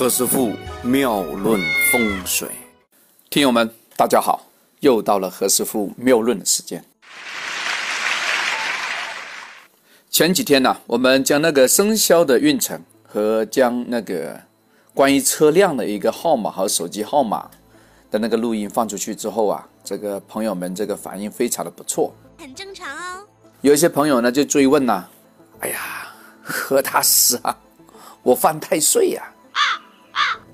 何师傅妙论风水，听友们大家好，又到了何师傅妙论的时间。前几天呢，我们将那个生肖的运程和将那个关于车辆的一个号码和手机号码的那个录音放出去之后啊，这个朋友们这个反应非常的不错，很正常哦。有一些朋友呢就追问呐，哎呀，何大师啊，我犯太岁呀。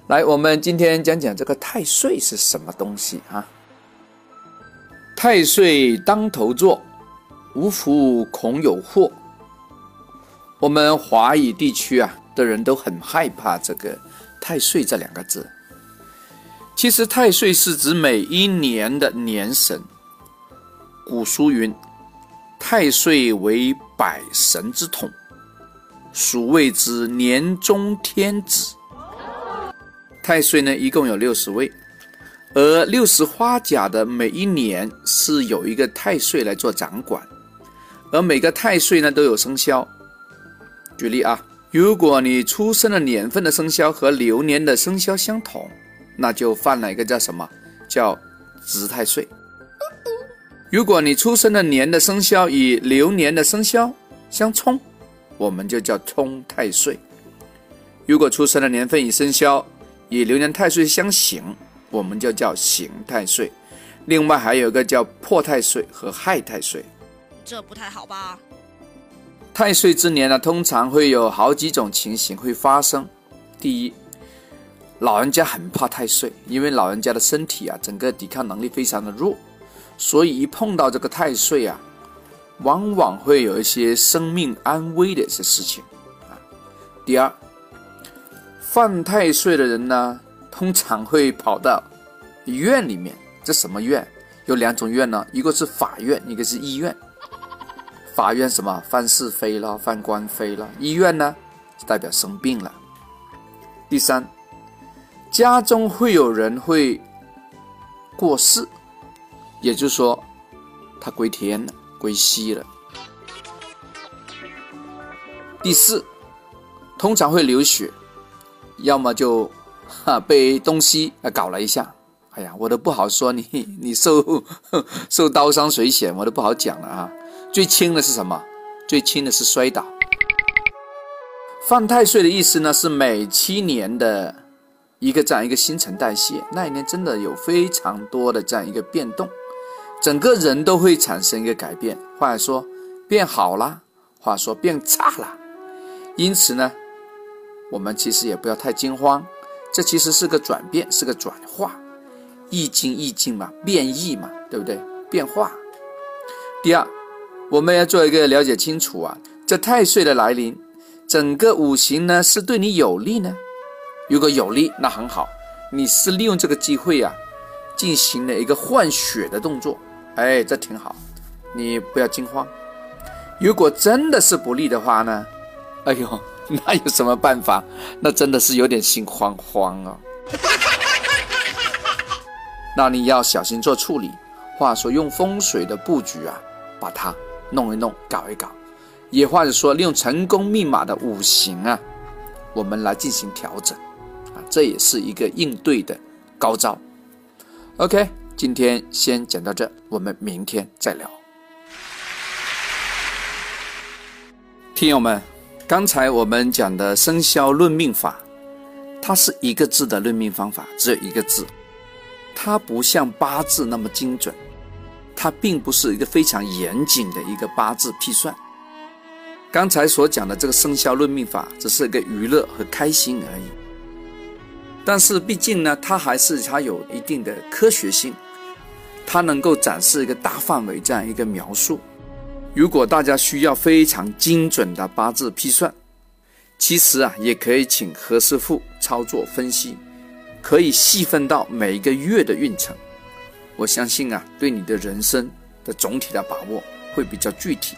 来，我们今天讲讲这个太岁是什么东西啊？太岁当头坐，无福恐有祸。我们华语地区啊的人都很害怕这个太岁这两个字。其实太岁是指每一年的年神。古书云：“太岁为百神之统，属谓之年中天子。”太岁呢，一共有六十位，而六十花甲的每一年是有一个太岁来做掌管，而每个太岁呢都有生肖。举例啊，如果你出生的年份的生肖和流年的生肖相同，那就犯了一个叫什么？叫值太岁。如果你出生的年的生肖与流年的生肖相冲，我们就叫冲太岁。如果出生的年份与生肖与流年太岁相刑，我们就叫刑太岁。另外还有一个叫破太岁和害太岁，这不太好吧？太岁之年呢，通常会有好几种情形会发生。第一，老人家很怕太岁，因为老人家的身体啊，整个抵抗能力非常的弱，所以一碰到这个太岁啊，往往会有一些生命安危的一些事情啊。第二。犯太岁的人呢，通常会跑到院里面。这什么院？有两种院呢，一个是法院，一个是医院。法院什么？犯是非了，犯官非了。医院呢，代表生病了。第三，家中会有人会过世，也就是说，他归天了，归西了。第四，通常会流血。要么就哈被东西啊搞了一下，哎呀，我都不好说你 你受 受刀伤水险，我都不好讲了啊。最轻的是什么？最轻的是摔倒。犯太岁的意思呢，是每七年的一个这样一个新陈代谢，那一年真的有非常多的这样一个变动，整个人都会产生一个改变，话说变好了，话说变差了。因此呢。我们其实也不要太惊慌，这其实是个转变，是个转化，易经易经嘛，变异嘛，对不对？变化。第二，我们要做一个了解清楚啊，这太岁的来临，整个五行呢是对你有利呢？如果有利，那很好，你是利用这个机会啊，进行了一个换血的动作，哎，这挺好，你不要惊慌。如果真的是不利的话呢？哎呦。那有什么办法？那真的是有点心慌慌啊。那你要小心做处理。话说用风水的布局啊，把它弄一弄，搞一搞。也或者说利用成功密码的五行啊，我们来进行调整啊，这也是一个应对的高招。OK，今天先讲到这，我们明天再聊。听友们。刚才我们讲的生肖论命法，它是一个字的论命方法，只有一个字，它不像八字那么精准，它并不是一个非常严谨的一个八字批算。刚才所讲的这个生肖论命法，只是一个娱乐和开心而已。但是毕竟呢，它还是它有一定的科学性，它能够展示一个大范围这样一个描述。如果大家需要非常精准的八字批算，其实啊，也可以请何师傅操作分析，可以细分到每一个月的运程。我相信啊，对你的人生的总体的把握会比较具体，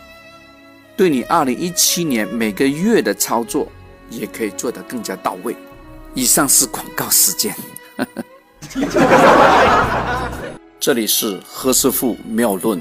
对你二零一七年每个月的操作也可以做得更加到位。以上是广告时间，这里是何师傅妙论。